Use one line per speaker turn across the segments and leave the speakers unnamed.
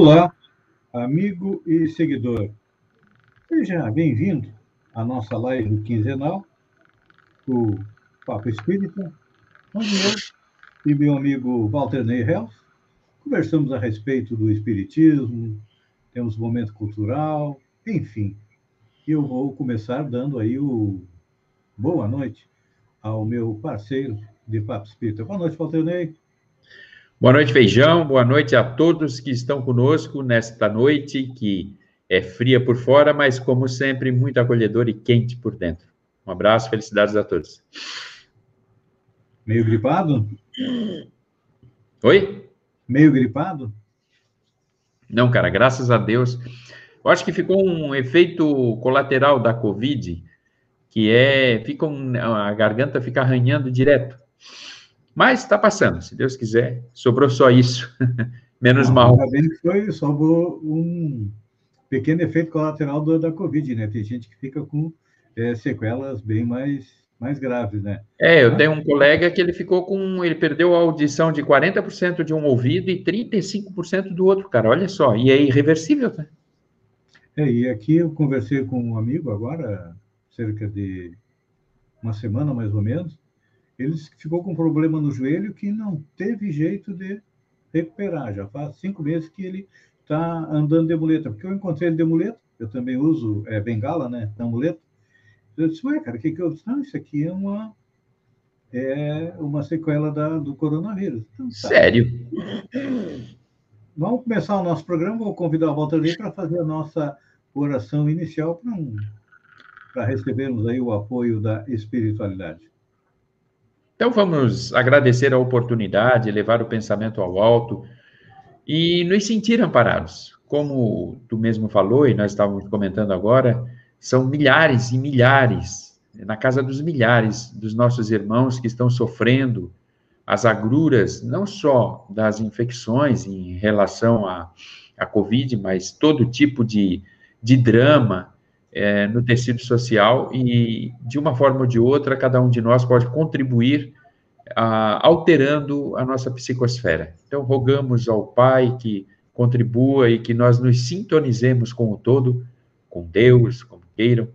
Olá, amigo e seguidor. Seja bem-vindo à nossa live quinzenal, o Papo Espírita, onde eu e meu amigo Walter Ney Helf conversamos a respeito do Espiritismo, temos momento cultural, enfim. Eu vou começar dando aí o boa noite ao meu parceiro de Papo Espírita. Boa noite, Walter Ney.
Boa noite, Feijão. Boa noite a todos que estão conosco nesta noite que é fria por fora, mas como sempre, muito acolhedor e quente por dentro. Um abraço, felicidades a todos.
Meio gripado?
Oi?
Meio gripado?
Não, cara, graças a Deus. Eu acho que ficou um efeito colateral da Covid, que é fica um, a garganta fica arranhando direto. Mas está passando, se Deus quiser. Sobrou só isso. Menos mal.
Ainda bem que foi, sobrou um pequeno efeito colateral do, da Covid, né? Tem gente que fica com é, sequelas bem mais, mais graves, né?
É, eu tenho um colega que ele ficou com. Ele perdeu a audição de 40% de um ouvido e 35% do outro, cara. Olha só, e é irreversível, tá?
É, e aqui eu conversei com um amigo agora, cerca de uma semana mais ou menos, ele ficou com um problema no joelho que não teve jeito de recuperar. Já faz cinco meses que ele está andando de muleta, porque eu encontrei ele de muleta, eu também uso é, bengala, né, na muleta. Eu disse, ué, cara, o que, que eu disse? Não, isso aqui é uma, é uma sequela da, do coronavírus.
Então, tá. Sério?
Vamos começar o nosso programa, vou convidar o Walter Lee para fazer a nossa oração inicial para um, recebermos aí o apoio da espiritualidade.
Então vamos agradecer a oportunidade, levar o pensamento ao alto e nos sentir amparados. Como tu mesmo falou e nós estávamos comentando agora, são milhares e milhares, na casa dos milhares dos nossos irmãos que estão sofrendo as agruras, não só das infecções em relação à, à Covid, mas todo tipo de, de drama, é, no tecido social e, de uma forma ou de outra, cada um de nós pode contribuir a, alterando a nossa psicosfera. Então, rogamos ao Pai que contribua e que nós nos sintonizemos com o todo, com Deus, como queiram,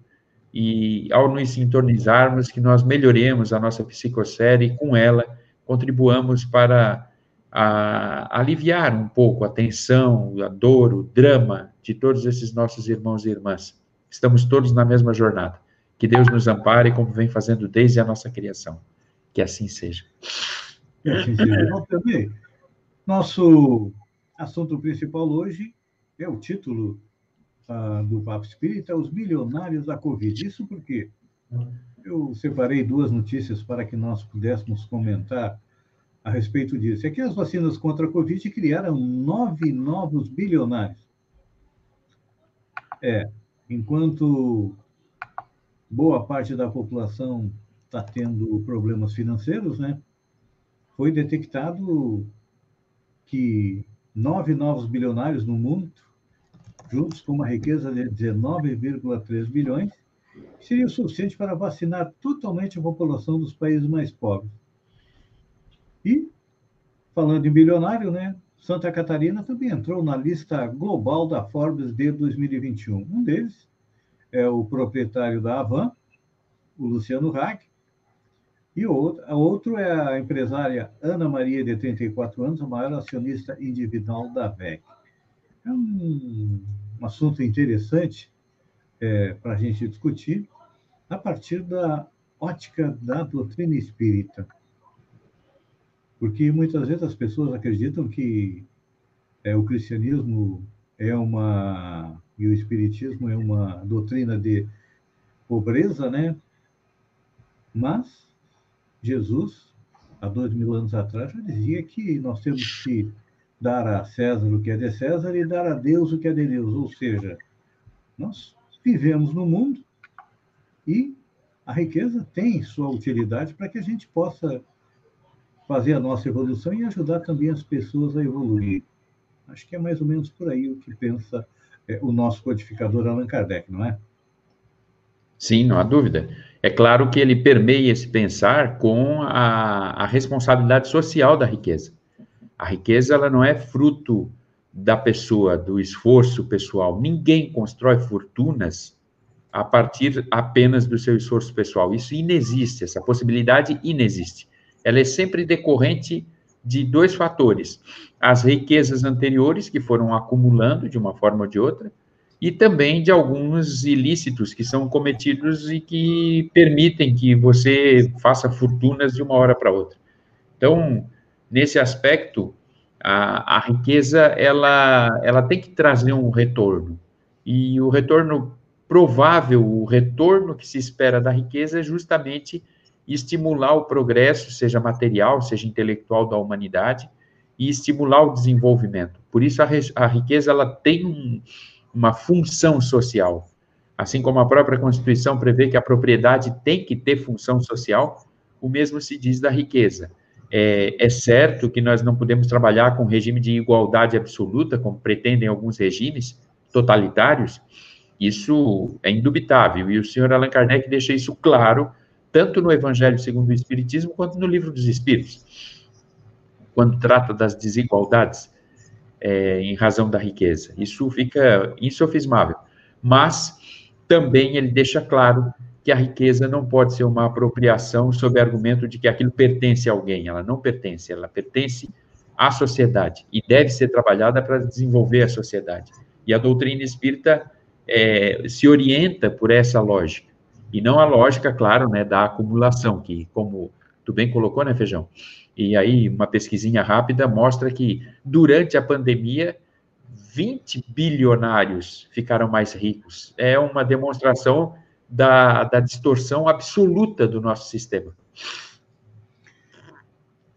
e ao nos sintonizarmos, que nós melhoremos a nossa psicosfera e com ela contribuamos para a, aliviar um pouco a tensão, a dor, o drama de todos esses nossos irmãos e irmãs. Estamos todos na mesma jornada. Que Deus nos ampare, como vem fazendo desde a nossa criação. Que assim seja.
Nosso assunto principal hoje é o título uh, do Papo Espírita, Os Milionários da Covid. Isso porque eu separei duas notícias para que nós pudéssemos comentar a respeito disso. É que as vacinas contra a Covid criaram nove novos bilionários. É, enquanto boa parte da população está tendo problemas financeiros, né? Foi detectado que nove novos bilionários no mundo, juntos com uma riqueza de 19,3 bilhões, seria o suficiente para vacinar totalmente a população dos países mais pobres. E, falando em bilionário, né? Santa Catarina também entrou na lista global da Forbes de 2021. Um deles é o proprietário da Avan, o Luciano Hack, e outro, outro é a empresária Ana Maria, de 34 anos, a maior acionista individual da VEC. É um, um assunto interessante é, para a gente discutir a partir da ótica da doutrina espírita porque muitas vezes as pessoas acreditam que é, o cristianismo é uma e o espiritismo é uma doutrina de pobreza, né? Mas Jesus, há dois mil anos atrás, já dizia que nós temos que dar a César o que é de César e dar a Deus o que é de Deus. Ou seja, nós vivemos no mundo e a riqueza tem sua utilidade para que a gente possa fazer a nossa evolução e ajudar também as pessoas a evoluir. Acho que é mais ou menos por aí o que pensa é, o nosso codificador Allan Kardec, não é?
Sim, não há dúvida. É claro que ele permeia esse pensar com a, a responsabilidade social da riqueza. A riqueza ela não é fruto da pessoa, do esforço pessoal. Ninguém constrói fortunas a partir apenas do seu esforço pessoal. Isso inexiste, essa possibilidade inexiste. Ela é sempre decorrente de dois fatores: as riquezas anteriores que foram acumulando de uma forma ou de outra, e também de alguns ilícitos que são cometidos e que permitem que você faça fortunas de uma hora para outra. Então, nesse aspecto, a, a riqueza ela, ela tem que trazer um retorno. E o retorno provável, o retorno que se espera da riqueza é justamente estimular o progresso, seja material, seja intelectual da humanidade, e estimular o desenvolvimento. Por isso, a, a riqueza ela tem um, uma função social. Assim como a própria Constituição prevê que a propriedade tem que ter função social, o mesmo se diz da riqueza. É, é, certo que nós não podemos trabalhar com regime de igualdade absoluta, como pretendem alguns regimes totalitários, isso é indubitável, e o senhor Allan Kardec deixa isso claro, tanto no Evangelho segundo o Espiritismo, quanto no Livro dos Espíritos, quando trata das desigualdades é, em razão da riqueza. Isso fica insofismável. Mas também ele deixa claro que a riqueza não pode ser uma apropriação sob argumento de que aquilo pertence a alguém. Ela não pertence, ela pertence à sociedade e deve ser trabalhada para desenvolver a sociedade. E a doutrina espírita é, se orienta por essa lógica e não a lógica, claro, né, da acumulação, que como tu bem colocou, né, Feijão? E aí, uma pesquisinha rápida mostra que, durante a pandemia, 20 bilionários ficaram mais ricos. É uma demonstração da, da distorção absoluta do nosso sistema.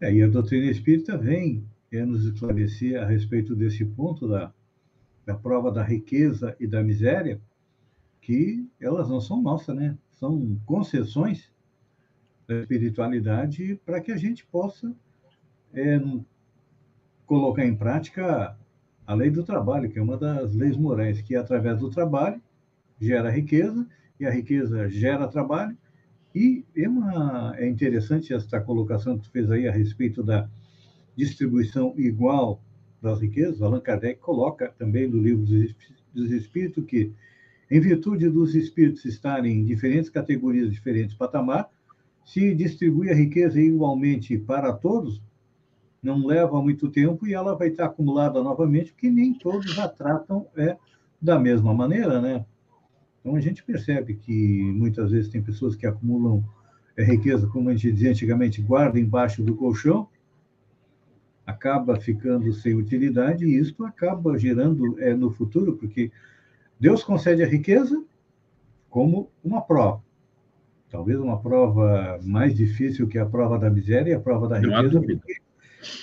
É, e a doutrina espírita vem é, nos esclarecer a respeito desse ponto da, da prova da riqueza e da miséria, que elas não são nossas, né? São concessões da espiritualidade para que a gente possa é, colocar em prática a lei do trabalho, que é uma das leis morais, que através do trabalho gera riqueza e a riqueza gera trabalho. E é, é interessante esta colocação que tu fez aí a respeito da distribuição igual das riquezas. Allan Kardec coloca também no livro dos Espíritos que, em virtude dos espíritos estarem em diferentes categorias, diferentes patamar, se distribui a riqueza igualmente para todos, não leva muito tempo e ela vai estar acumulada novamente, porque nem todos a tratam é, da mesma maneira, né? Então a gente percebe que muitas vezes tem pessoas que acumulam é, riqueza, como a gente dizia antigamente, guarda embaixo do colchão, acaba ficando sem utilidade e isso acaba gerando é, no futuro, porque Deus concede a riqueza como uma prova talvez uma prova mais difícil que a prova da miséria e a prova da riqueza, porque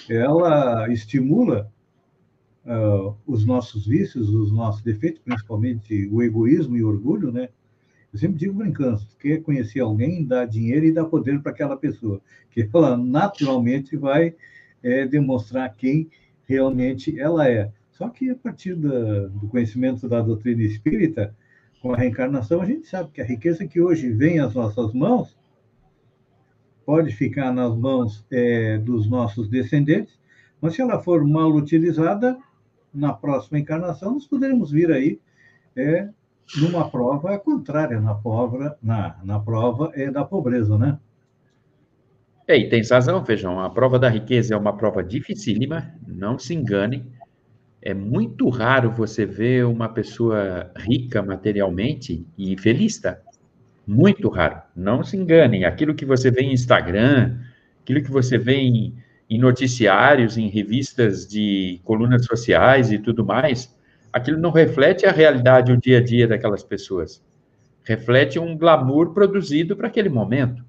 ela estimula uh, os nossos vícios, os nossos defeitos, principalmente o egoísmo e o orgulho, né? Eu sempre digo brincando, se quer conhecer alguém, dá dinheiro e dá poder para aquela pessoa, que ela naturalmente vai é, demonstrar quem realmente ela é. Só que a partir da, do conhecimento da doutrina espírita, com a reencarnação, a gente sabe que a riqueza que hoje vem às nossas mãos pode ficar nas mãos é, dos nossos descendentes, mas se ela for mal utilizada, na próxima encarnação, nós poderemos vir aí é, numa prova contrária, na prova, na, na prova é, da pobreza, né?
É, e tem razão, Feijão, a prova da riqueza é uma prova dificílima, não se engane, é muito raro você ver uma pessoa rica materialmente e feliz, tá? Muito raro. Não se enganem. Aquilo que você vê em Instagram, aquilo que você vê em, em noticiários, em revistas de colunas sociais e tudo mais, aquilo não reflete a realidade, o dia a dia daquelas pessoas. Reflete um glamour produzido para aquele momento.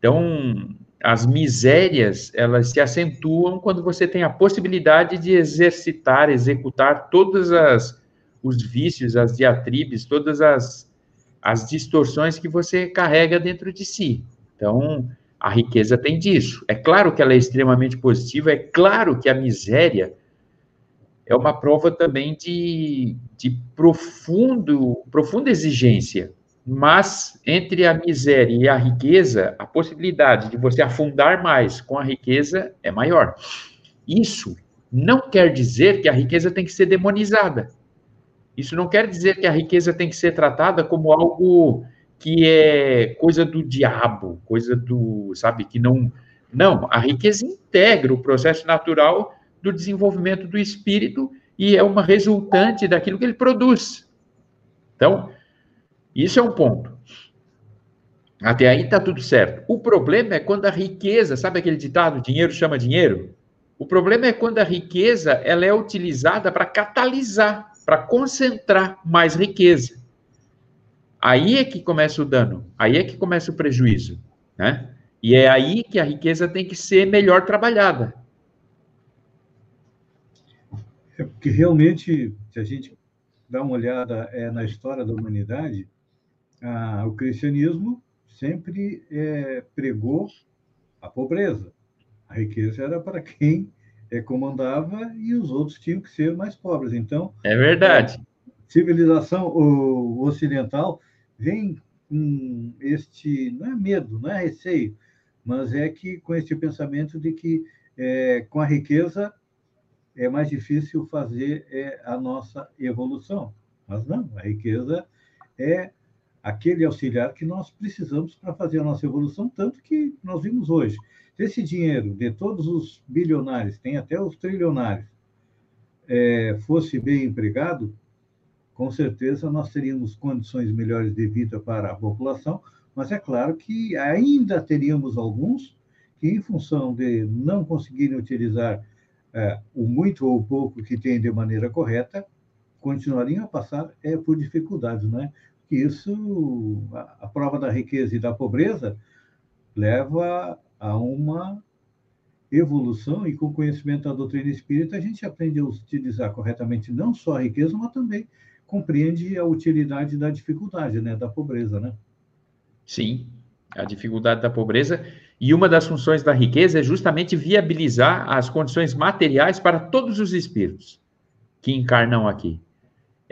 Então, as misérias, elas se acentuam quando você tem a possibilidade de exercitar, executar todas as os vícios, as diatribes, todas as as distorções que você carrega dentro de si. Então, a riqueza tem disso. É claro que ela é extremamente positiva, é claro que a miséria é uma prova também de, de profundo, profunda exigência mas entre a miséria e a riqueza, a possibilidade de você afundar mais com a riqueza é maior. Isso não quer dizer que a riqueza tem que ser demonizada. Isso não quer dizer que a riqueza tem que ser tratada como algo que é coisa do diabo, coisa do, sabe, que não. Não, a riqueza integra o processo natural do desenvolvimento do espírito e é uma resultante daquilo que ele produz. Então, isso é um ponto. Até aí está tudo certo. O problema é quando a riqueza, sabe aquele ditado, dinheiro chama dinheiro? O problema é quando a riqueza ela é utilizada para catalisar para concentrar mais riqueza. Aí é que começa o dano, aí é que começa o prejuízo, né? E é aí que a riqueza tem que ser melhor trabalhada.
É porque realmente, se a gente dá uma olhada é, na história da humanidade, a, o cristianismo sempre é, pregou a pobreza. A riqueza era para quem é, comandava e os outros tinham que ser mais pobres. Então,
é verdade.
A civilização ocidental vem com este não é medo, não é receio, mas é que com este pensamento de que é, com a riqueza é mais difícil fazer é, a nossa evolução. Mas não, a riqueza é aquele auxiliar que nós precisamos para fazer a nossa evolução, tanto que nós vimos hoje. Se esse dinheiro de todos os bilionários, tem até os trilionários, é, fosse bem empregado, com certeza nós teríamos condições melhores de vida para a população, mas é claro que ainda teríamos alguns que, em função de não conseguirem utilizar é, o muito ou pouco que têm de maneira correta, continuariam a passar é, por dificuldades, né? Que isso, a, a prova da riqueza e da pobreza leva a uma evolução e com o conhecimento da doutrina espírita a gente aprende a utilizar corretamente não só a riqueza, mas também compreende a utilidade da dificuldade, né, da pobreza, né?
Sim, a dificuldade da pobreza e uma das funções da riqueza é justamente viabilizar as condições materiais para todos os espíritos que encarnam aqui.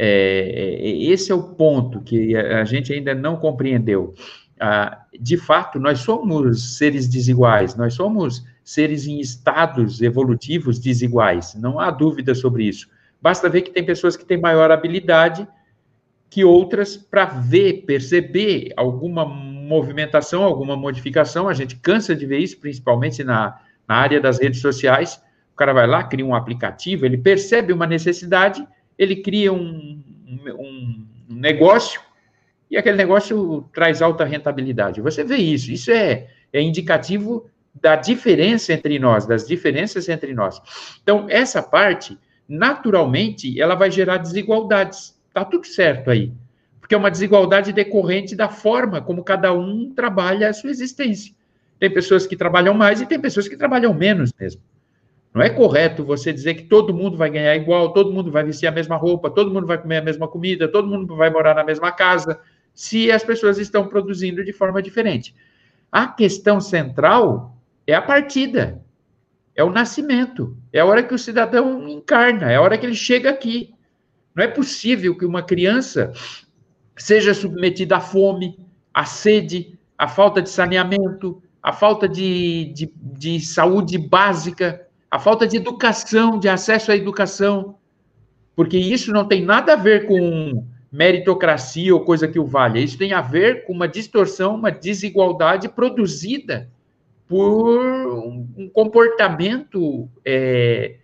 É, é, é esse é o ponto que a gente ainda não compreendeu ah, de fato, nós somos seres desiguais, nós somos seres em estados evolutivos desiguais, não há dúvida sobre isso. Basta ver que tem pessoas que têm maior habilidade que outras para ver, perceber alguma movimentação, alguma modificação. A gente cansa de ver isso, principalmente na, na área das redes sociais. O cara vai lá, cria um aplicativo, ele percebe uma necessidade, ele cria um, um, negócio e aquele negócio traz alta rentabilidade. Você vê isso, isso é, é indicativo da diferença entre nós, das diferenças entre nós. Então, essa parte, naturalmente, ela vai gerar desigualdades. Tá tudo certo aí. Porque é uma desigualdade decorrente da forma como cada um trabalha a sua existência. Tem pessoas que trabalham mais e tem pessoas que trabalham menos mesmo. Não é correto você dizer que todo mundo vai ganhar igual, todo mundo vai vestir a mesma roupa, todo mundo vai comer a mesma comida, todo mundo vai morar na mesma casa se as pessoas estão produzindo de forma diferente. A questão central é a partida, é o nascimento, é a hora que o cidadão encarna, é a hora que ele chega aqui. Não é possível que uma criança seja submetida à fome, à sede, à falta de saneamento, à falta de, de, de saúde básica, à falta de educação, de acesso à educação, porque isso não tem nada a ver com meritocracia ou coisa que o valha. Isso tem a ver com uma distorção, uma desigualdade produzida por um comportamento é,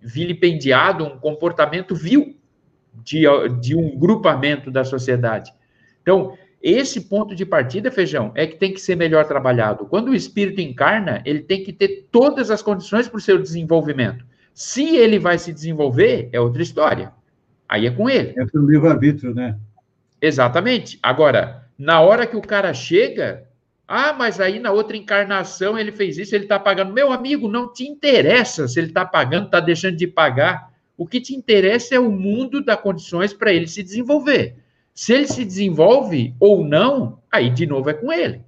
vilipendiado, um comportamento vil de, de um grupamento da sociedade. Então, esse ponto de partida, Feijão, é que tem que ser melhor trabalhado. Quando o espírito encarna, ele tem que ter todas as condições para o seu desenvolvimento. Se ele vai se desenvolver, é outra história. Aí é com ele.
É pelo livre-arbítrio, né?
Exatamente. Agora, na hora que o cara chega, ah, mas aí na outra encarnação ele fez isso, ele está pagando. Meu amigo, não te interessa se ele está pagando, está deixando de pagar. O que te interessa é o mundo das condições para ele se desenvolver. Se ele se desenvolve ou não, aí de novo é com ele.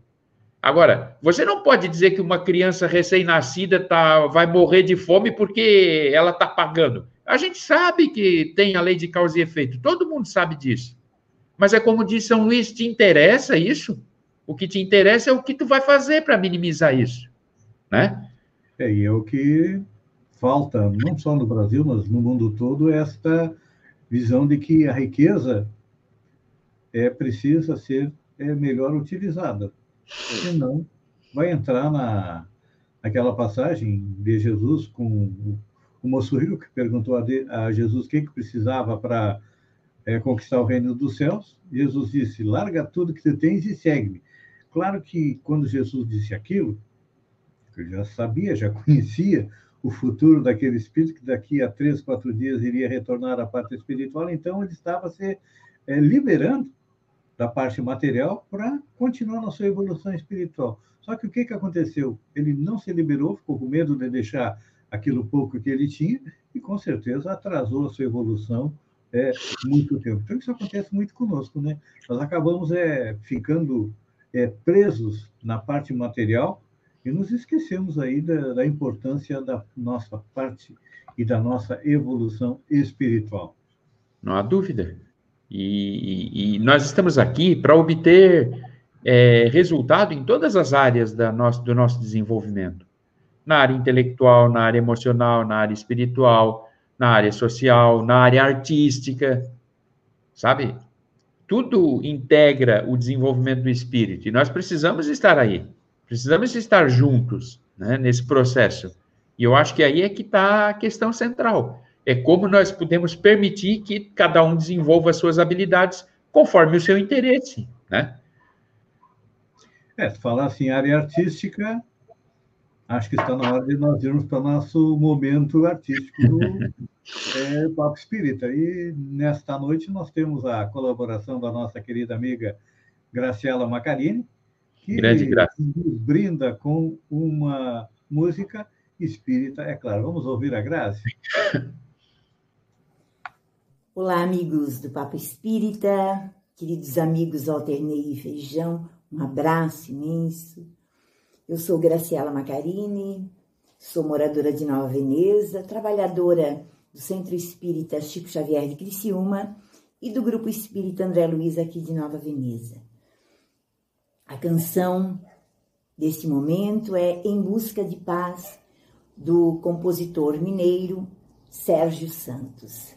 Agora, você não pode dizer que uma criança recém-nascida tá, vai morrer de fome porque ela está pagando. A gente sabe que tem a lei de causa e efeito, todo mundo sabe disso. Mas é como disse São Luís, te interessa isso? O que te interessa é o que tu vai fazer para minimizar isso, né?
É, e é o que falta, não só no Brasil, mas no mundo todo, esta visão de que a riqueza é precisa ser é, melhor utilizada. Senão, vai entrar na, naquela passagem de Jesus com o moço rico que perguntou a, de, a Jesus o que, que precisava para é, conquistar o reino dos céus. Jesus disse: larga tudo que você tens e segue-me. Claro que quando Jesus disse aquilo, ele já sabia, já conhecia o futuro daquele espírito que daqui a três, quatro dias iria retornar à parte espiritual, então ele estava se é, liberando da parte material para continuar na sua evolução espiritual. Só que o que, que aconteceu? Ele não se liberou, ficou com medo de deixar aquilo pouco que ele tinha e, com certeza, atrasou a sua evolução é, muito tempo. Então, isso acontece muito conosco, né? Nós acabamos é, ficando é, presos na parte material e nos esquecemos aí da, da importância da nossa parte e da nossa evolução espiritual.
Não há dúvida. E, e, nós estamos aqui para obter é, resultado em todas as áreas da nosso, do nosso desenvolvimento. Na área intelectual, na área emocional, na área espiritual, na área social, na área artística, sabe? Tudo integra o desenvolvimento do espírito e nós precisamos estar aí, precisamos estar juntos né, nesse processo. E eu acho que aí é que está a questão central é como nós podemos permitir que cada um desenvolva as suas habilidades conforme o seu interesse, né?
É, se falar assim, área artística, acho que está na hora de nós irmos para o nosso momento artístico do é, Papo Espírita. E nesta noite nós temos a colaboração da nossa querida amiga Graciela Macarini, que
Grande
nos brinda com uma música espírita, é claro. Vamos ouvir a Graça?
Olá, amigos do Papo Espírita, queridos amigos Alternei e Feijão, um abraço imenso. Eu sou Graciela Macarini, sou moradora de Nova Veneza, trabalhadora do Centro Espírita Chico Xavier de Criciúma e do Grupo Espírita André Luiz aqui de Nova Veneza. A canção deste momento é Em Busca de Paz, do compositor mineiro Sérgio Santos.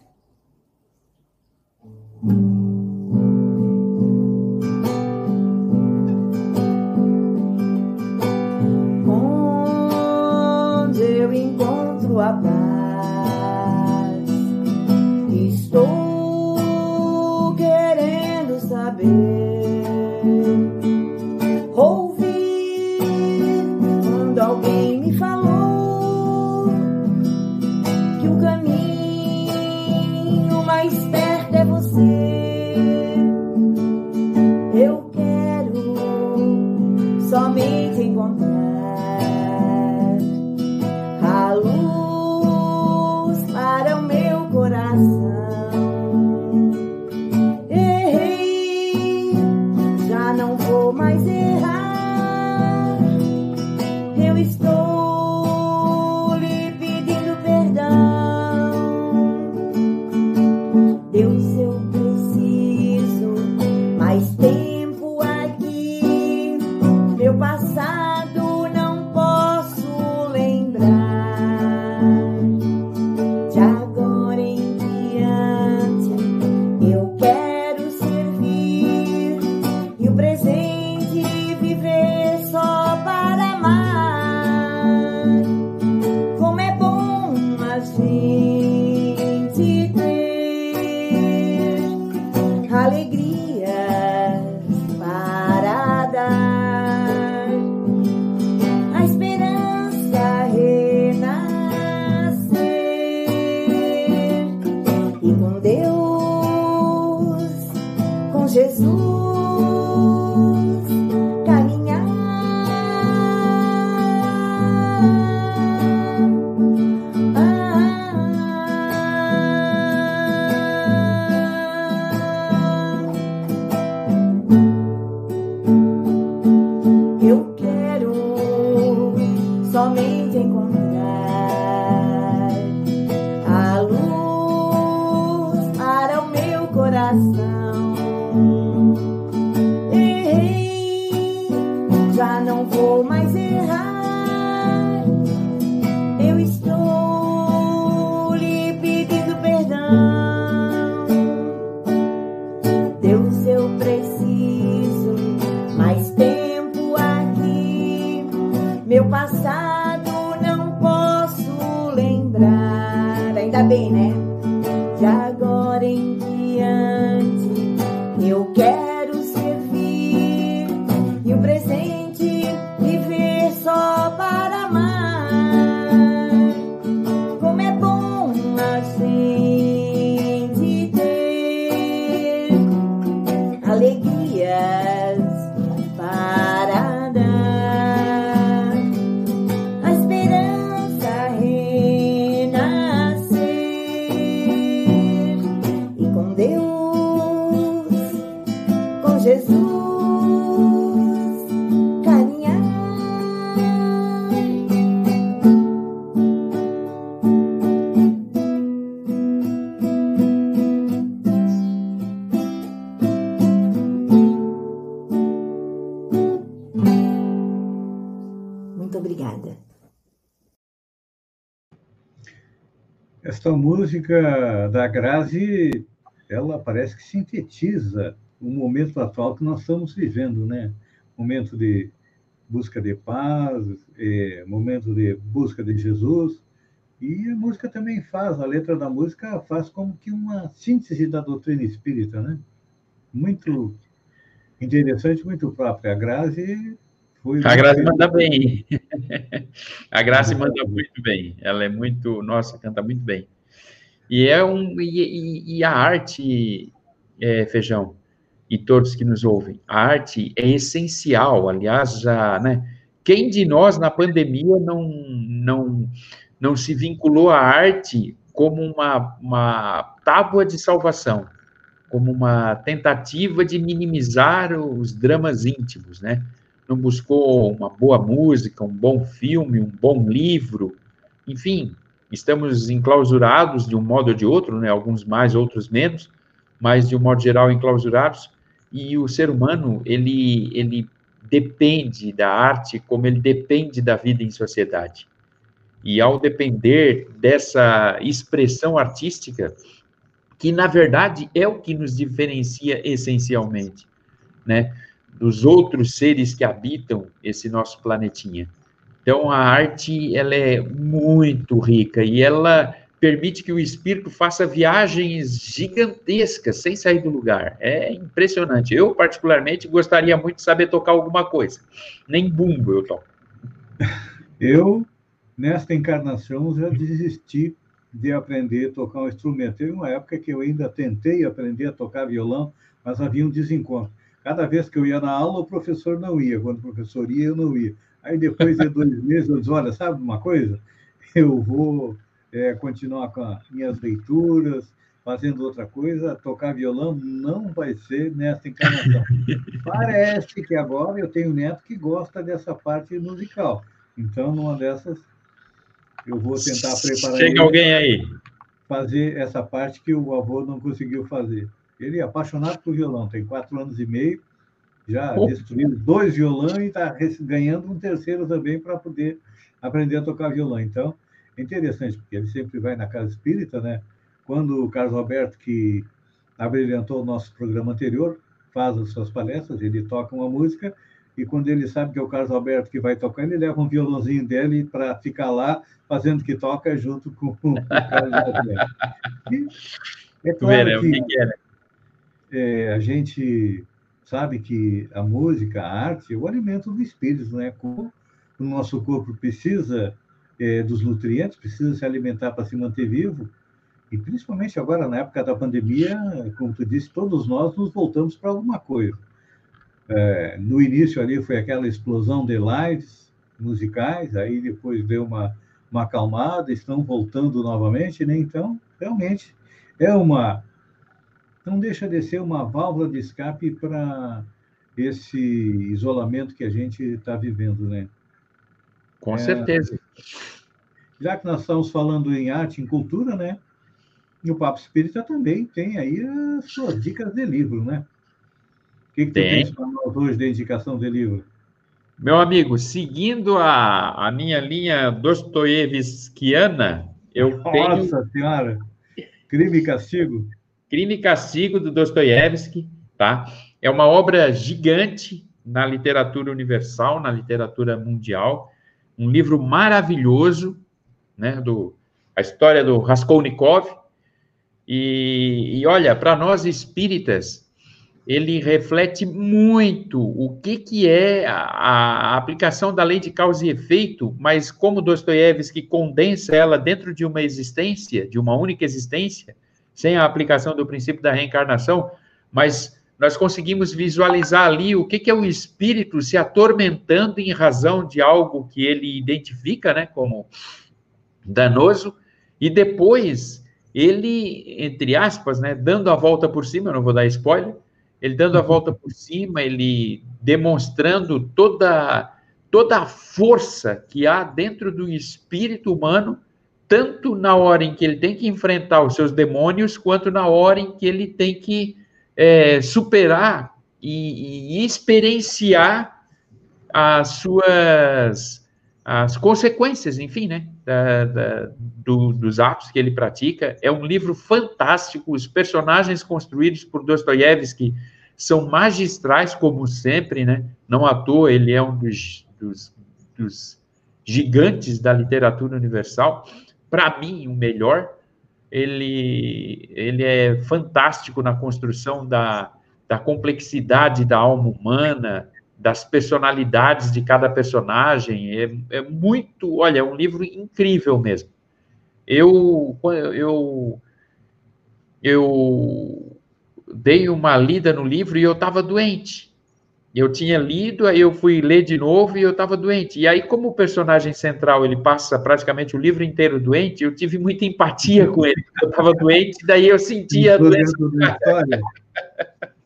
Onde eu encontro a paz, estou querendo saber.
Esta música da Grazi, ela parece que sintetiza o momento atual que nós estamos vivendo, né? Momento de busca de paz, é, momento de busca de Jesus. E a música também faz, a letra da música faz como que uma síntese da doutrina espírita, né? Muito interessante, muito própria. A Grazi foi.
A Grazi manda bem. A Grazi manda muito bem. Ela é muito, nossa, canta muito bem. E é um e, e- a arte, é, feijão e todos que nos ouvem, a arte é essencial. Aliás, já, né? Quem de nós na pandemia não não não se vinculou à arte como uma, uma tábua de salvação, como uma tentativa de minimizar os dramas íntimos, né? Não buscou uma boa música, um bom filme, um bom livro, enfim, estamos enclausurados de um modo ou de outro, né? Alguns mais, outros menos, mas de um modo geral enclausurados. E o ser humano ele ele depende da arte como ele depende da vida em sociedade. E ao depender dessa expressão artística, que na verdade é o que nos diferencia essencialmente, né? Dos outros seres que habitam esse nosso planetinha. Então, a arte, ela é muito rica e ela permite que o espírito faça viagens gigantescas sem sair do lugar. É impressionante. Eu, particularmente, gostaria muito de saber tocar alguma coisa. Nem bumbo eu toco.
Eu, nesta encarnação, já desisti de aprender a tocar um instrumento. Teve uma época que eu ainda tentei aprender a tocar violão, mas havia um desencontro. Cada vez que eu ia na aula, o professor não ia. Quando o professor ia, eu não ia. Aí depois de dois meses, eu disse, olha, sabe uma coisa? Eu vou é, continuar com as minhas leituras, fazendo outra coisa, tocar violão não vai ser nessa encarnação. Parece que agora eu tenho um neto que gosta dessa parte musical. Então, numa dessas, eu vou tentar preparar
Chega alguém aí.
fazer essa parte que o avô não conseguiu fazer. Ele é apaixonado por violão, tem quatro anos e meio, já
Oh.
destruiu dois violões e está ganhando um terceiro também para poder aprender a tocar violão. Então, é interessante, porque ele sempre vai na casa espírita, né? Quando o Carlos Alberto, que abrilhantou o nosso programa anterior, faz as suas palestras, ele toca uma música, e quando ele sabe que é o Carlos Alberto que vai tocar, ele leva um violãozinho dele para ficar lá fazendo que toca junto com o Carlos Alberto. E é claro
O que
que
que é, né?
É, a gente sabe que a música, a arte, é o alimento do espírito, né? Como o nosso corpo precisa é, dos nutrientes, precisa se alimentar para se manter vivo, e principalmente agora, na época da pandemia, como tu disse, todos nós nos voltamos para alguma coisa. É, no início ali foi aquela explosão de lives musicais, aí depois deu uma, uma acalmada, estão voltando novamente, né? Então, realmente, é uma não deixa de ser uma válvula de escape para esse isolamento que a gente está vivendo, né?
Com
É.
certeza.
Já que nós estamos falando em arte, em cultura, né? E o Papo Espírita também tem aí as suas dicas de livro, né? O que, que tu
Tem.
tens para nós hoje de indicação de livro?
Meu amigo, seguindo a, a minha linha dostoievskiana, eu tenho
Nossa Senhora! Crime e Castigo?
Crime e Castigo, do Dostoiévski, tá? É uma obra gigante na literatura universal, na literatura mundial, um livro maravilhoso, né, do a história do Raskolnikov. E, e olha, para nós espíritas, ele reflete muito o que, que é a, a, aplicação da lei de causa e efeito, mas como Dostoiévski condensa ela dentro de uma existência, de uma única existência, sem a aplicação do princípio da reencarnação, mas nós conseguimos visualizar ali o que, que é o espírito se atormentando em razão de algo que ele identifica né, como danoso, e depois ele, entre aspas, né, dando a volta por cima, eu não vou dar spoiler, ele dando a volta por cima, ele demonstrando toda, toda a força que há dentro do espírito humano, tanto na hora em que ele tem que enfrentar os seus demônios, quanto na hora em que ele tem que é, superar e, e experienciar as suas as consequências, enfim, né, da, da, do, dos atos que ele pratica. É um livro fantástico, os personagens construídos por Dostoiévski são magistrais, como sempre, né, não à toa ele é um dos, dos, dos gigantes da literatura universal, para mim, o melhor, ele, ele é fantástico na construção da, da complexidade da alma humana, das personalidades de cada personagem. É, é muito, olha, é um livro incrível mesmo. Eu, eu, eu dei uma lida no livro e eu estava doente. Eu tinha lido, aí eu fui ler de novo e eu estava doente. E aí, como o personagem central ele passa praticamente o livro inteiro doente, eu tive muita empatia com ele. Eu estava doente, daí eu sentia a doença.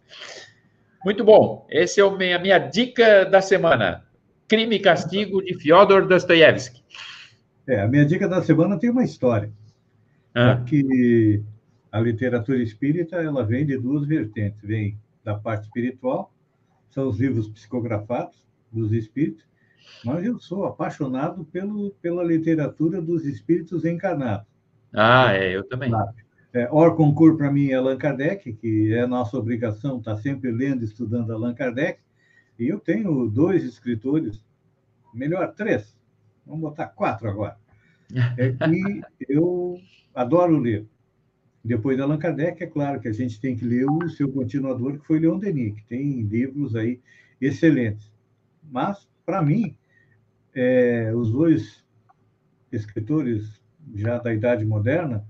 Muito bom. Esse é a minha, dica da semana. Crime e Castigo de Fyodor Dostoiévski.
É, a minha dica da semana tem uma história. Ah. Que a literatura espírita ela vem de duas vertentes. Vem da parte espiritual, são os livros psicografados dos espíritos, mas eu sou apaixonado pelo, pela literatura dos espíritos encarnados.
Ah, é, eu também.
É, Or concurso para mim é Allan Kardec, que é nossa obrigação estar tá sempre lendo e estudando Allan Kardec. E eu tenho dois escritores, melhor, três, vamos botar quatro agora, é que eu adoro ler. Depois de Allan Kardec, é claro que a gente tem que ler o seu continuador, que foi Leon Denis, que tem livros aí excelentes. Mas, para mim, é, os dois escritores já da Idade Moderna,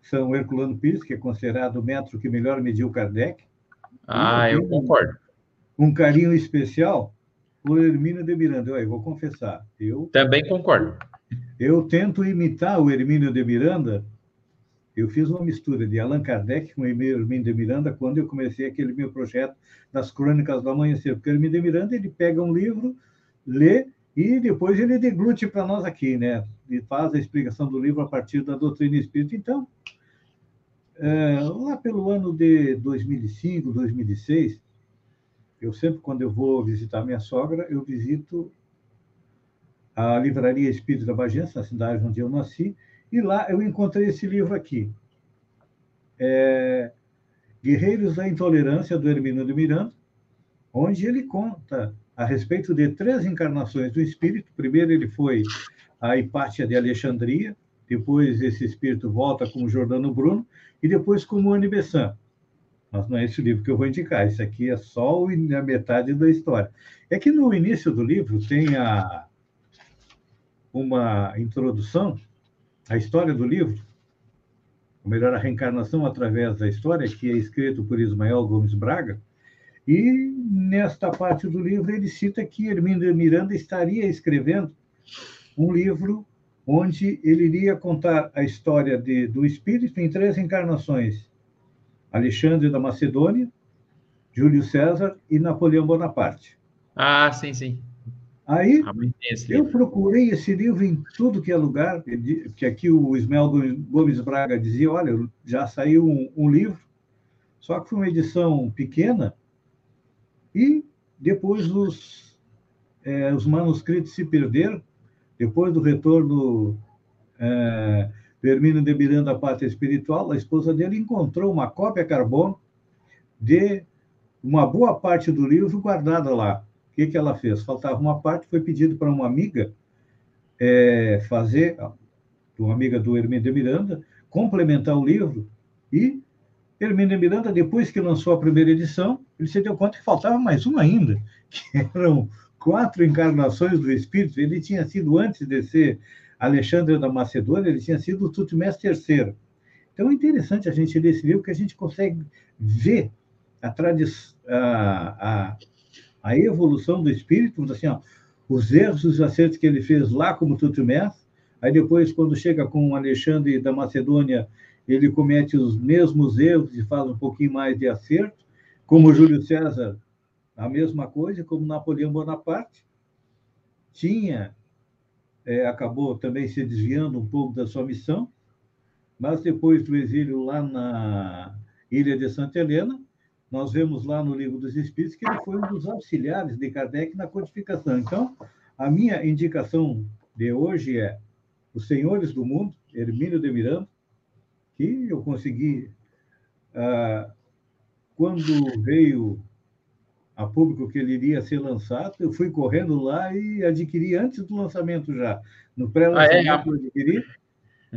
são Herculano Pires, que é considerado o metro que melhor mediu Kardec.
Ah, eu concordo.
Um carinho especial por Hermínio de Miranda. Eu, vou confessar. Eu
também concordo.
Eu tento imitar o Hermínio de Miranda. Eu fiz uma mistura de Allan Kardec com Hermínio de Miranda quando eu comecei aquele meu projeto das Crônicas do Amanhecer. Porque Hermínio de Miranda ele pega um livro, lê e depois ele deglute para nós aqui, né? E faz a explicação do livro a partir da doutrina espírita. Então, é, lá pelo ano de 2005, 2006, eu sempre, quando eu vou visitar minha sogra, eu visito a Livraria Espírita da Bagença, na cidade onde eu nasci, e lá eu encontrei esse livro aqui. É, Guerreiros da Intolerância, do Hermínio de Miranda, onde ele conta a respeito de três encarnações do espírito. Primeiro ele foi a Hipátia de Alexandria, depois esse espírito volta com o Jordano Bruno, e depois com o Moane Bessan. Mas não é esse livro que eu vou indicar, esse aqui é só a metade da história. É que no início do livro tem a, uma introdução, a história do livro, ou melhor, a reencarnação através da história, que é escrito por Ismael Gomes Braga, e nesta parte do livro ele cita que Hermínio Miranda estaria escrevendo um livro onde ele iria contar a história de, do espírito em três encarnações: Alexandre da Macedônia, Júlio César e Napoleão Bonaparte.
Ah, sim, sim.
Aí eu procurei esse livro em tudo que é lugar, que aqui o Ismael Gomes Braga dizia, olha, já saiu um, um livro, só que foi uma edição pequena, e depois os, é, os manuscritos se perderam, depois do retorno é, do Hermínio de Miranda à pátria espiritual, a esposa dele encontrou uma cópia carbono de uma boa parte do livro guardada lá. O que, que ela fez? Faltava uma parte, foi pedido para uma amiga é, fazer uma amiga do Hermínio Miranda, complementar o livro e Hermínio Miranda, depois que lançou a primeira edição, ele se deu conta que faltava mais uma ainda, que eram quatro encarnações do Espírito. Ele tinha sido, antes de ser Alexandre da Macedônia, ele tinha sido Tutmés III. Então é interessante a gente ler esse livro, que a gente consegue ver a, a, a, a evolução do Espírito, assim, ó, os erros e os acertos que ele fez lá como Tutmés, aí depois, quando chega com Alexandre da Macedônia, ele comete os mesmos erros e faz um pouquinho mais de acerto, como Júlio César, a mesma coisa, como Napoleão Bonaparte, tinha, é, acabou também se desviando um pouco da sua missão, mas depois do exílio lá na ilha de Santa Helena, nós vemos lá no Livro dos Espíritos que ele foi um dos auxiliares de Kardec na codificação. Então, a minha indicação de hoje é Os Senhores do Mundo, Hermínio de Miranda, que eu consegui, ah, quando veio a público que ele iria ser lançado, eu fui correndo lá e adquiri antes do lançamento já. No pré-lançamento ah, é? eu adquiri.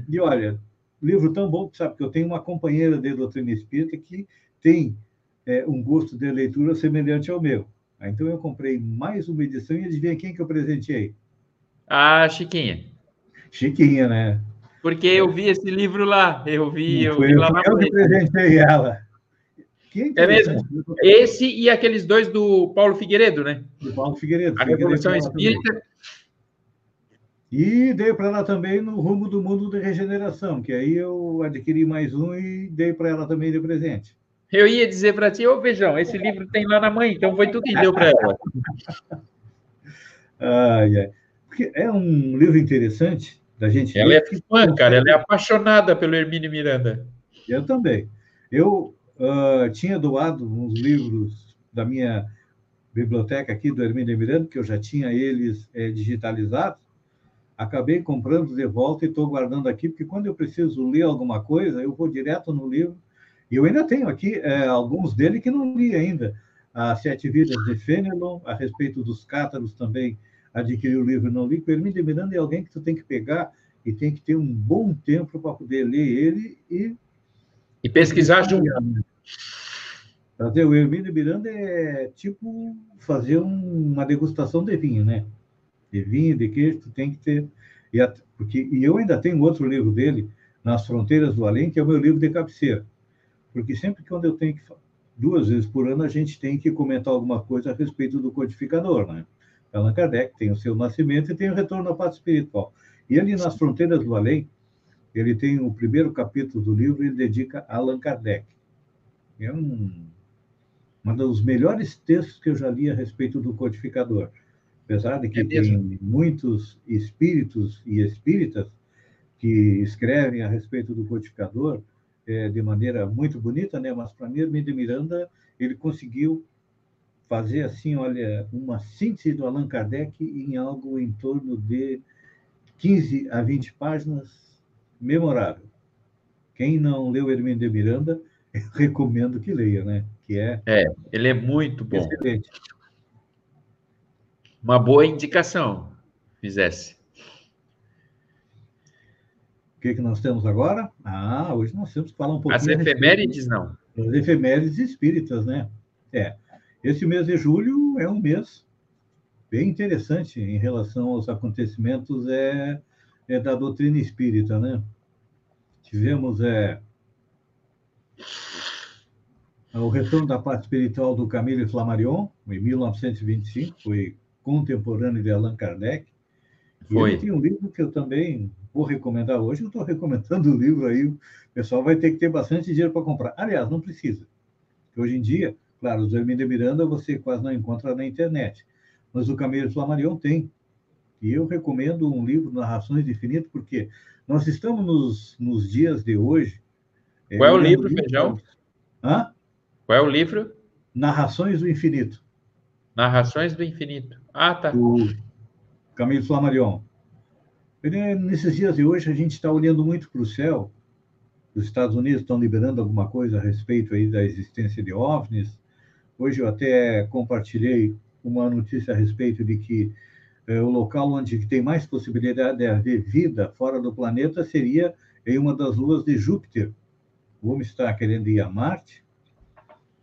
E olha, livro tão bom, sabe que eu tenho uma companheira de doutrina espírita que tem é, um gosto de leitura semelhante ao meu. Então eu comprei mais uma edição e adivinha quem que eu presenteei?
A Chiquinha.
Chiquinha, né?
Porque eu vi esse livro lá, eu vi, eu vi lá
na Eu que presentei ela.
é mesmo? Esse e aqueles dois do Paulo Figueiredo, né?
Do Paulo Figueiredo.
A Revolução Espírita.
E dei para ela também no rumo do mundo de regeneração, que aí eu adquiri mais um e dei para ela também de presente.
Eu ia dizer para ti, ô Beijão, esse livro tem lá na mãe, então foi tudo que deu para ela.
ai, ai. Porque é um livro interessante, da gente.
Ela é fã, cara, ela é apaixonada pelo Hermínio Miranda.
Eu também. Eu uh, tinha doado uns livros da minha biblioteca aqui do Hermínio Miranda, que eu já tinha eles é, digitalizados. Acabei comprando de volta e estou guardando aqui, porque quando eu preciso ler alguma coisa, eu vou direto no livro. E eu ainda tenho aqui é, alguns dele que não li ainda. As Sete Vidas de Fenelon, a respeito dos cátaros também adquirir o livro não li, Hermínio de Miranda é alguém que tu tem que pegar e tem que ter um bom tempo para poder ler ele e...
E pesquisar junto.
Fazer o Hermínio Miranda é tipo fazer uma degustação de vinho, né? De vinho, de queijo, tu tem que ter... E, porque, e eu ainda tenho outro livro dele, Nas Fronteiras do Além, que é o meu livro de cabeceira. Porque sempre que eu tenho que... Duas vezes por ano a gente tem que comentar alguma coisa a respeito do codificador, né? Allan Kardec tem o seu nascimento e tem o retorno à parte espiritual. E ali nas fronteiras do além, ele tem o primeiro capítulo do livro, ele dedica a Allan Kardec. É um, um dos melhores textos que eu já li a respeito do codificador. Apesar de que é tem muitos espíritos e espíritas que escrevem a respeito do codificador é, de maneira muito bonita, né? mas para mim, Hermínio de Miranda, ele conseguiu fazer assim, olha, uma síntese do Allan Kardec em algo em torno de 15 a 20 páginas memorável. Quem não leu Hermínio de Miranda, eu recomendo que leia, né? Que é
É, ele é muito bom. Excelente. Uma boa indicação, fizesse.
O que, que nós temos agora? Ah, hoje nós temos que falar um pouquinho.
As efemérides, não.
As efemérides espíritas, né? É. Esse mês de julho é um mês bem interessante em relação aos acontecimentos é, é da doutrina espírita, né? Tivemos é, o retorno da parte espiritual do Camille Flammarion, em 1925, foi contemporâneo de Allan Kardec. Foi. E ele tem um livro que eu também vou recomendar hoje. Eu estou recomendando o livro aí, o pessoal vai ter que ter bastante dinheiro para comprar. Aliás, não precisa. Hoje em dia, Claro, o Hermínio de Miranda você quase não encontra na internet, mas o Camilo Flammarion tem. E eu recomendo um livro, Narrações do Infinito, porque nós estamos nos, nos dias de hoje.
É, Qual é, o livro, Feijão?
Hã?
Qual é o livro?
Narrações do Infinito.
Narrações do Infinito. Ah, tá.
O Camilo Flammarion. Nesses dias de hoje, a gente está olhando muito para o céu. Os Estados Unidos estão liberando alguma coisa a respeito aí da existência de OVNIs. Hoje eu até compartilhei uma notícia a respeito de que é, o local onde tem mais possibilidade de haver vida fora do planeta seria em uma das luas de Júpiter. O homem está querendo ir a Marte.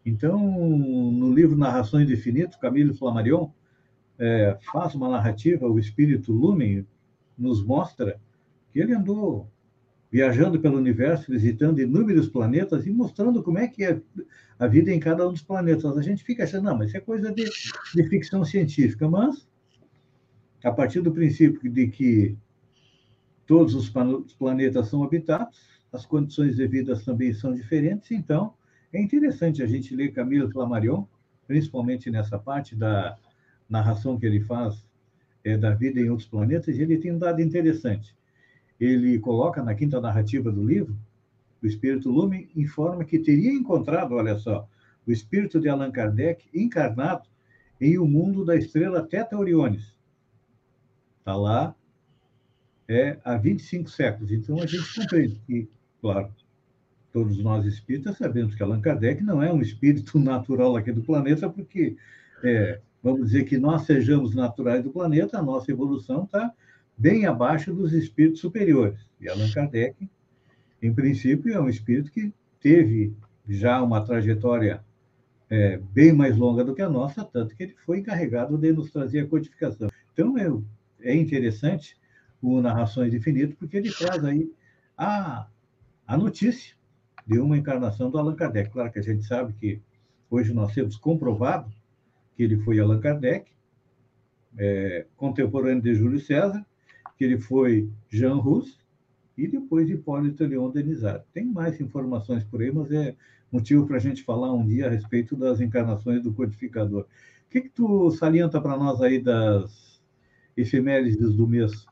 Então, no livro Narrações do Infinito, Camilo Flammarion é, faz uma narrativa, o espírito Lumen nos mostra que ele andou viajando pelo universo, visitando inúmeros planetas e mostrando como é que é a vida em cada um dos planetas. A gente fica achando, não, mas isso é coisa de, de ficção científica, mas a partir do princípio de que todos os planetas são habitados, as condições de vida também são diferentes, então é interessante a gente ler Camilo Flammarion, principalmente nessa parte da narração que ele faz é, da vida em outros planetas, ele tem um dado interessante. Ele coloca na quinta narrativa do livro, o espírito Lume informa que teria encontrado, olha só, o espírito de Allan Kardec encarnado em o um mundo da estrela Teta Oriones, Está lá é, há 25 séculos. Então, a gente compreende que, claro, todos nós espíritas sabemos que Allan Kardec não é um espírito natural aqui do planeta, porque, é, vamos dizer que nós sejamos naturais do planeta, a nossa evolução está bem abaixo dos espíritos superiores. E Allan Kardec, em princípio, é um espírito que teve já uma trajetória é, bem mais longa do que a nossa, tanto que ele foi encarregado de nos trazer a codificação. Então, eu é interessante o Narrações Infinito, porque ele traz aí a, a notícia de uma encarnação do Allan Kardec. Claro que a gente sabe que hoje nós temos comprovado que ele foi Allan Kardec, é, contemporâneo de Júlio César, que ele foi Jean Rus e depois Hipólito Leon Denizar. Tem mais informações por aí, mas é motivo para a gente falar um dia a respeito das encarnações do codificador. O que, que tu salienta para nós aí das efemérides do mês.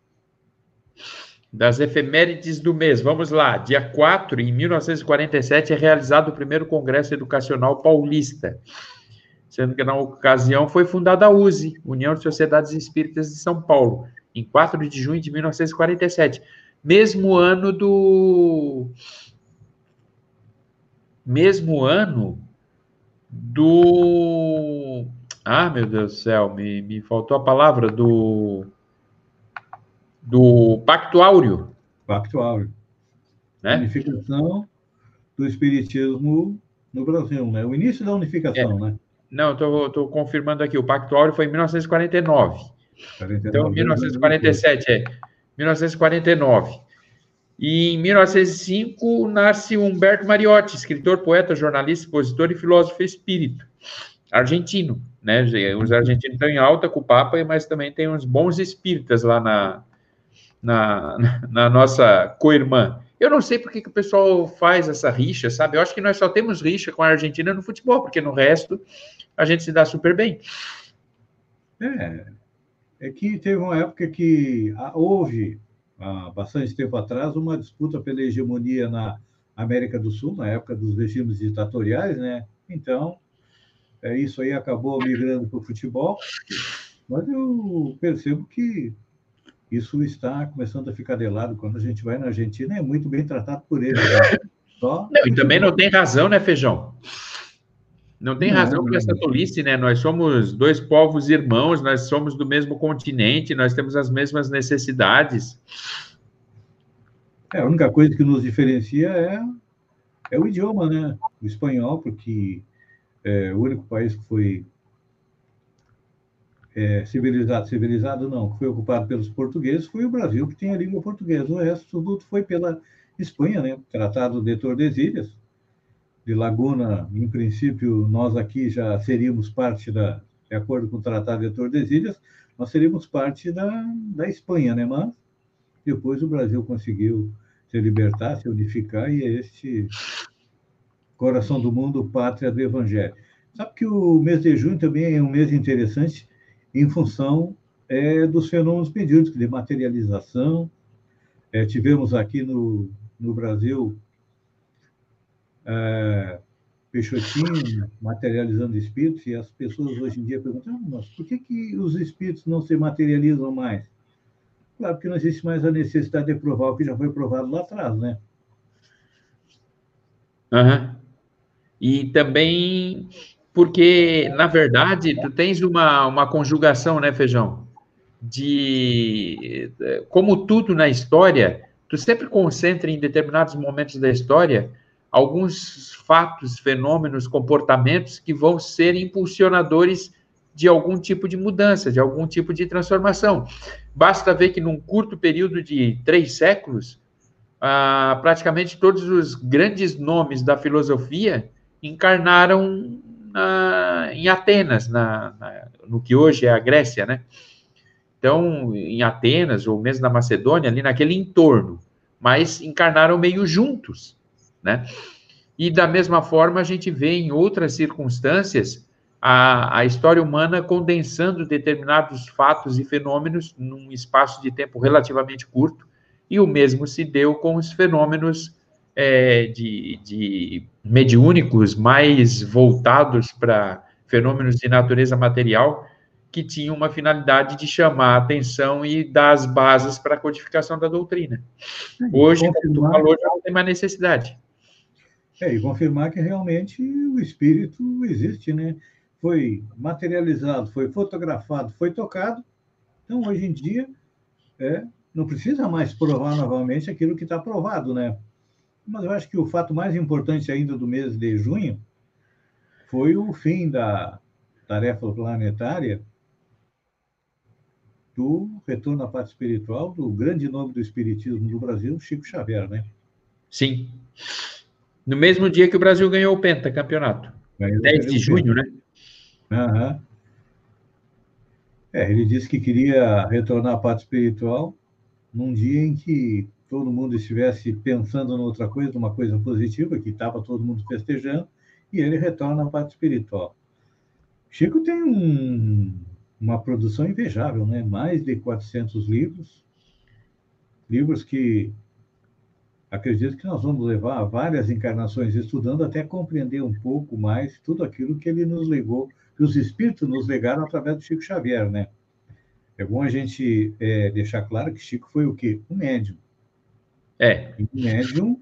Das efemérides do mês, vamos lá. Dia 4, em 1947, é realizado o primeiro Congresso Educacional Paulista, sendo que na ocasião foi fundada a USE, União de Sociedades Espíritas de São Paulo, em 4 de junho de 1947. Mesmo ano do. Mesmo ano do ah, meu Deus do céu, me, me faltou a palavra do. Do Pacto Áureo.
Pacto Áureo. Né? Unificação do Espiritismo no Brasil, né? O início da unificação, é. né?
Não, estou confirmando aqui. O Pacto Áureo foi em 1949. 49, então, 1947 é. 1949. E em 1905 nasce Humberto Mariotti, escritor, poeta, jornalista, expositor e filósofo espírito argentino, né? Os argentinos estão em alta com o Papa, mas também tem uns bons espíritas lá na, na, na nossa co-irmã. Eu não sei por que, que o pessoal faz essa rixa, sabe? Eu acho que nós só temos rixa com a Argentina no futebol, porque no resto a gente se dá super bem.
É, é que teve uma época que houve, há bastante tempo atrás, uma disputa pela hegemonia na América do Sul, na época dos regimes ditatoriais, né? Então, é, isso aí acabou migrando para o futebol, mas eu percebo que isso está começando a ficar de lado. Quando a gente vai na Argentina, é muito bem tratado por eles. Né?
Só não, e também não tem razão, né, Feijão? Não tem razão por essa tolice, né? Nós somos dois povos irmãos, nós somos do mesmo continente, nós temos as mesmas necessidades.
É, a única coisa que nos diferencia é, é o idioma, né? O espanhol, porque é, o único país que foi é, civilizado, civilizado não, que foi ocupado pelos portugueses, foi o Brasil, que tem a língua portuguesa. O resto tudo foi pela Espanha, né? Tratado de Tordesilhas, de Laguna, em princípio, nós aqui já seríamos parte da, de acordo com o Tratado de Tordesilhas, nós seríamos parte da, da Espanha, né? Mas depois o Brasil conseguiu se libertar, se unificar, e é este Coração do Mundo, Pátria do Evangelho. Sabe que o mês de junho também é um mês interessante em função é, dos fenômenos mediúnicos de materialização. É, tivemos aqui no, no Brasil é, Peixotinho materializando espíritos, e as pessoas hoje em dia perguntam, ah, mas por que, que os espíritos não se materializam mais? Claro, porque não existe mais a necessidade de provar o que já foi provado lá atrás, né?
Uhum. E também porque, na verdade, tu tens uma, uma conjugação, né, Feijão? de. Como tudo na história, tu sempre concentra em determinados momentos da história alguns fatos, fenômenos, comportamentos que vão ser impulsionadores de algum tipo de mudança, de algum tipo de transformação. Basta ver que num curto período de três séculos, ah, praticamente todos os grandes nomes da filosofia encarnaram na, em Atenas, na, na, no que hoje é a Grécia, né? Então, em Atenas, ou mesmo na Macedônia, ali naquele entorno, mas encarnaram meio juntos, né? E da mesma forma, a gente vê em outras circunstâncias a, a história humana condensando determinados fatos e fenômenos num espaço de tempo relativamente curto, e o mesmo se deu com os fenômenos é, de, de mediúnicos mais voltados para fenômenos de natureza material, que tinham uma finalidade de chamar a atenção e dar as bases para a codificação da doutrina. Hoje, como tu falou, já não tem mais necessidade.
É, e confirmar que realmente o espírito existe, né? Foi materializado, foi fotografado, foi tocado. Então, hoje em dia, é, não precisa mais provar novamente aquilo que está provado, né? Mas eu acho que o fato mais importante ainda do mês de junho foi o fim da tarefa planetária do retorno à parte espiritual do grande nome do espiritismo do Brasil, Chico Xavier, né?
Sim. No mesmo dia que o Brasil ganhou o pentacampeonato. 10 de junho, né?
Uhum. É, ele disse que queria retornar à parte espiritual num dia em que todo mundo estivesse pensando em outra coisa, uma coisa positiva, que estava todo mundo festejando, e ele retorna à parte espiritual. Chico tem um, uma produção invejável, né? mais de 400 livros, livros que acredito que nós vamos levar várias encarnações estudando até compreender um pouco mais tudo aquilo que ele nos legou, que os espíritos nos legaram através do Chico Xavier, né? É bom a gente é, deixar claro que Chico foi o quê? Um médium.
É.
E médium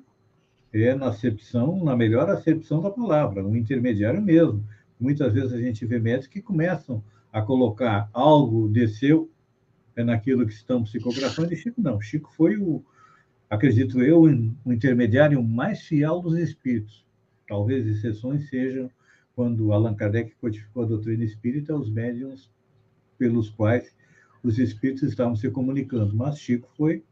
é na acepção, na melhor acepção da palavra, um intermediário mesmo. Muitas vezes a gente vê médicos que começam a colocar algo de seu é naquilo que estão psicografando, e Chico não. Chico foi o, acredito eu, o intermediário mais fiel dos espíritos. Talvez exceções sejam quando Allan Kardec codificou a doutrina espírita, os médiums pelos quais os espíritos estavam se comunicando. Mas Chico foi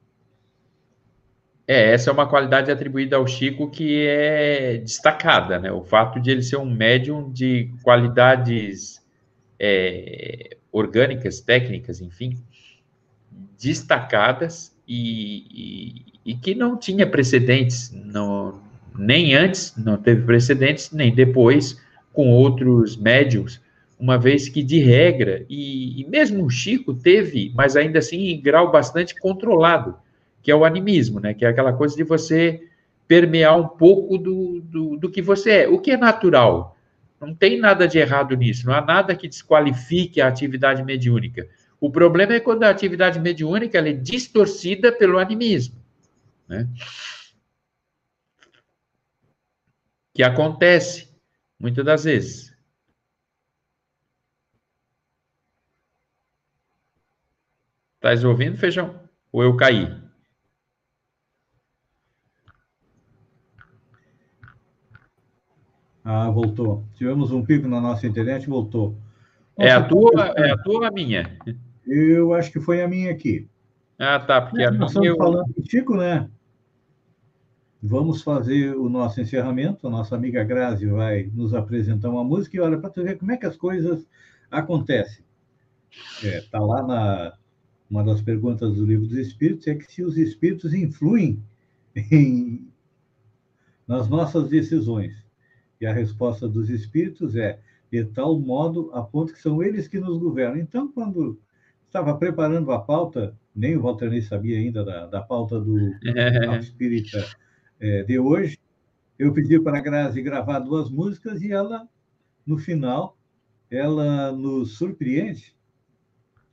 é, essa é uma qualidade atribuída ao Chico que é destacada, né? O fato de ele ser um médium de qualidades é, orgânicas, técnicas, enfim, destacadas e, e, que não tinha precedentes, não, nem antes não teve precedentes, nem depois com outros médiums, uma vez que de regra, e, e mesmo o Chico teve, mas ainda assim em grau bastante controlado, que é o animismo, né? Que é aquela coisa de você permear um pouco do, do, do que você é, o que é natural. Não tem nada de errado nisso, não há nada que desqualifique a atividade mediúnica. O problema é quando a atividade mediúnica é distorcida pelo animismo, né? Que acontece muitas das vezes. Estás ouvindo, Feijão? Ou eu caí?
Ah, voltou. Tivemos um pico na nossa internet, voltou.
Nossa, é a tua, é a tua ou a minha?
Eu acho que foi a minha aqui.
Ah, tá, porque
é,
a
nós minha... Estamos eu... falando Chico, né? Vamos fazer o nosso encerramento. A nossa amiga Grazi vai nos apresentar uma música e olha para tu ver como é que as coisas acontecem. Está é, tá lá na uma das perguntas do livro dos Espíritos é que se os Espíritos influem em, nas nossas decisões. E a resposta dos espíritos é de tal modo a ponto que são eles que nos governam. Então, quando estava preparando a pauta, nem o Walter nem sabia ainda da, da pauta do espírita é, de hoje, eu pedi para a Grazi gravar duas músicas e ela, no final, ela nos surpreende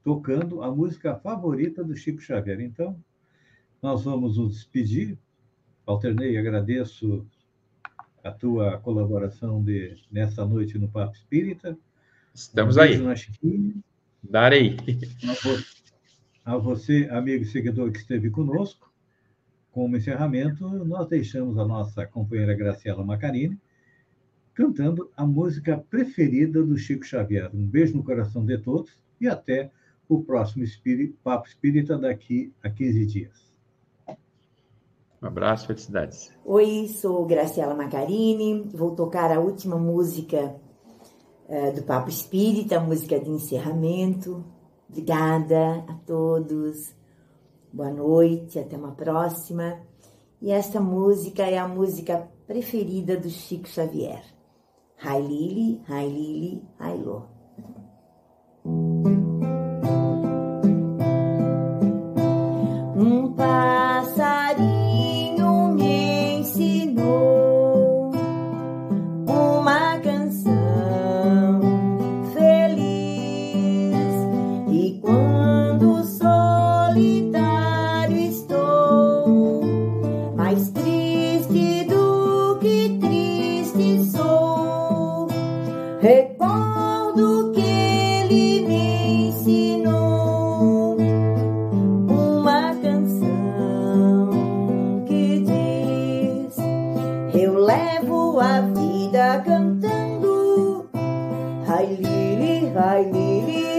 tocando a música favorita do Chico Xavier. Então, nós vamos nos despedir. Alternei, agradeço a tua colaboração de, nessa noite no Papo Espírita.
Estamos um aí. Darei.
a você, amigo e seguidor que esteve conosco. Como encerramento, nós deixamos a nossa companheira Graciela Macarini cantando a música preferida do Chico Xavier. Um beijo no coração de todos e até o próximo Papo Espírita daqui a 15 dias.
Um abraço, felicidades.
Oi, sou Graciela Macarini, vou tocar a última música uh, do Papo Espírita, a música de encerramento. Obrigada a todos, boa noite, até uma próxima. E esta música é a música preferida do Chico Xavier. Hi Lili, Hi Lili, Hi Lô.
Um passarinho ai lili, ai lili, ai lô.